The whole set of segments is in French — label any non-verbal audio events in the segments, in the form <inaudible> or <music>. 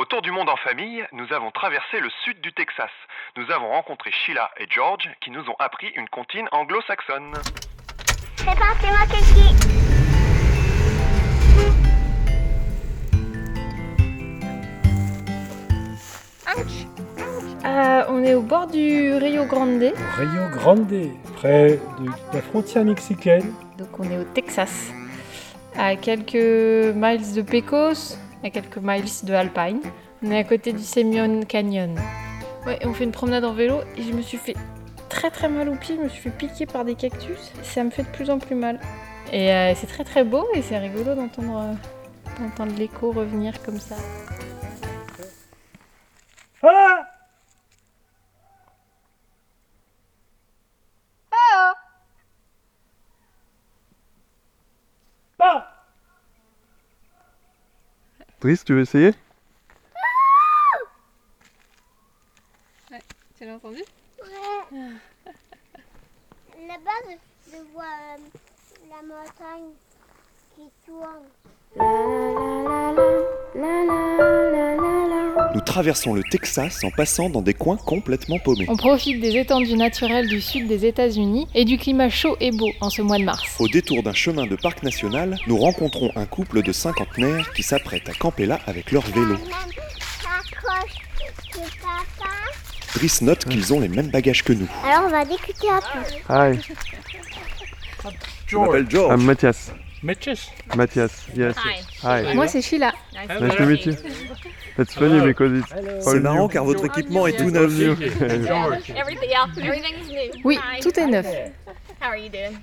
Autour du monde en famille, nous avons traversé le sud du Texas. Nous avons rencontré Sheila et George qui nous ont appris une comptine anglo-saxonne. C'est parti, moi, Kiki. Euh, on est au bord du Rio Grande, Rio Grande, près de la frontière mexicaine. donc on est au Texas, à quelques miles de Pecos, à quelques miles de Alpine. On est à côté du Semyon Canyon. Ouais, on fait une promenade en vélo et je me suis fait très très mal au pied, je me suis fait piquer par des cactus. Ça me fait de plus en plus mal. Et euh, c'est très très beau et c'est rigolo d'entendre euh, d'entendre l'écho revenir comme ça. Driss, tu veux essayer? Tu l'as entendu? Là-bas, je, je vois euh, la montagne qui tourne. Nous traversons le Texas en passant dans des coins complètement paumés. On profite des étendues naturelles du sud des États-Unis et du climat chaud et beau en ce mois de mars. Au détour d'un chemin de parc national, nous rencontrons un couple de cinquantenaires qui s'apprête à camper là avec leur vélo. Driss note qu'ils ont les mêmes bagages que nous. Alors, on va discuter un peu. Hi, Je m'appelle George. I'm Mathias. Matches. Matthias, yes. Hi. Moi c'est Sheila. Nice to meet you. That's funny because it's all C'est marrant new. car votre équipement est tout neuf. George. Everything, <laughs> yeah, everything's new. Oui, Hi. tout est neuf. How are you doing?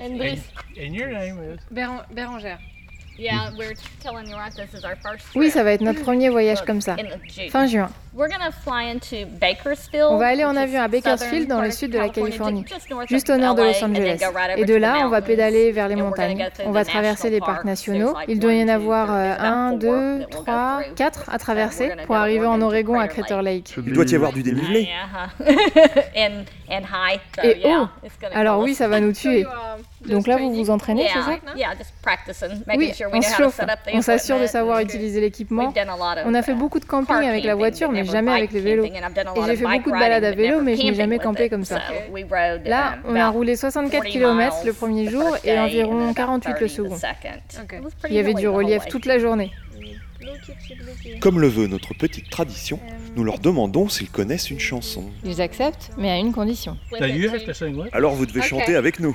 And your name is? Bérangère. Yeah, we're telling you right. This is our first. Oui, ça va être notre premier voyage comme ça. Fin juin. We're gonna fly into Bakersfield. On va aller en avion à Bakersfield, dans le sud de la California, Californie, just north juste of au nord de Los Angeles. Et de to là, the on va mountains. pédaler vers les montagnes. On va the traverser les national parcs parks. nationaux. Il doit y en one, two, avoir three, euh, un, four deux, trois, quatre à traverser pour arriver en Oregon à Crater Lake. Il doit y be- avoir du dénivelé. Uh-huh. <laughs> Et yeah, haut. it's gonna Alors oui, ça va nous <laughs> tuer. Donc là, vous vous entraînez, c'est ça Yeah, yeah, just practicing, making Oui, sure we on know se how to chauffe. set up the On s'assure de savoir utiliser l'équipement. We've done a lot of, On a fait uh, beaucoup de camping car avec la voiture, but mais never jamais avec done a Et lot j'ai of fait beaucoup de balades à vélo, never mais je n'ai jamais campé comme ça. Là, on a roulé 64 40 km le premier the jour first et day, and environ then about 48 le 30 the second. Il y avait du relief toute la journée. Comme le veut notre petite tradition, nous leur demandons s'ils connaissent une chanson. Ils acceptent, mais à une condition. Alors vous devez chanter avec nous.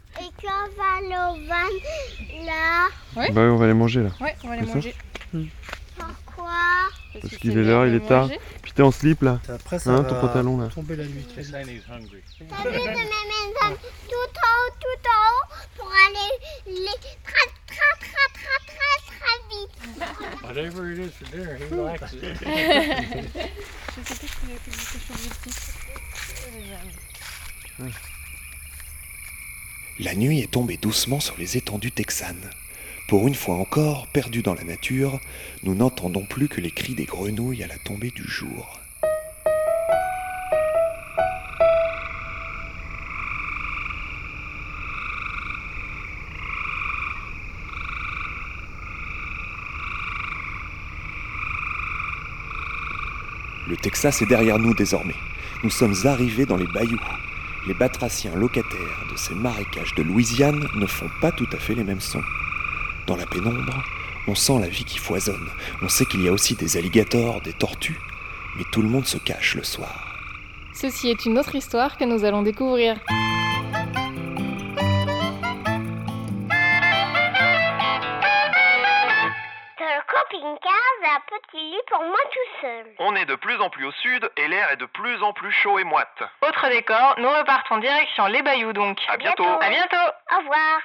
Quand va le van là, Bah oui, on va les manger là. Ouais, on va les manger. pourquoi Parce qu'il est l'heure, il est tard. Puis t'es en slip là. Après, Hein, ton pantalon là. tomber la nuit. T'as vu de mes maisons tout en haut, tout en haut, pour aller les très, très, très, très, très, très vite. Whatever it is for dinner, he likes it? <laughs> La nuit est tombée doucement sur les étendues texanes. Pour une fois encore, perdus dans la nature, nous n'entendons plus que les cris des grenouilles à la tombée du jour. Le Texas est derrière nous désormais. Nous sommes arrivés dans les bayous. Les batraciens locataires de ces marécages de Louisiane ne font pas tout à fait les mêmes sons. Dans la pénombre, on sent la vie qui foisonne. On sait qu'il y a aussi des alligators, des tortues, mais tout le monde se cache le soir. Ceci est une autre histoire que nous allons découvrir. Un petit lit pour moi tout seul. On est de plus en plus au sud et l'air est de plus en plus chaud et moite. Autre décor, nous repartons direction les Bayous donc. À bientôt. À bientôt Au revoir.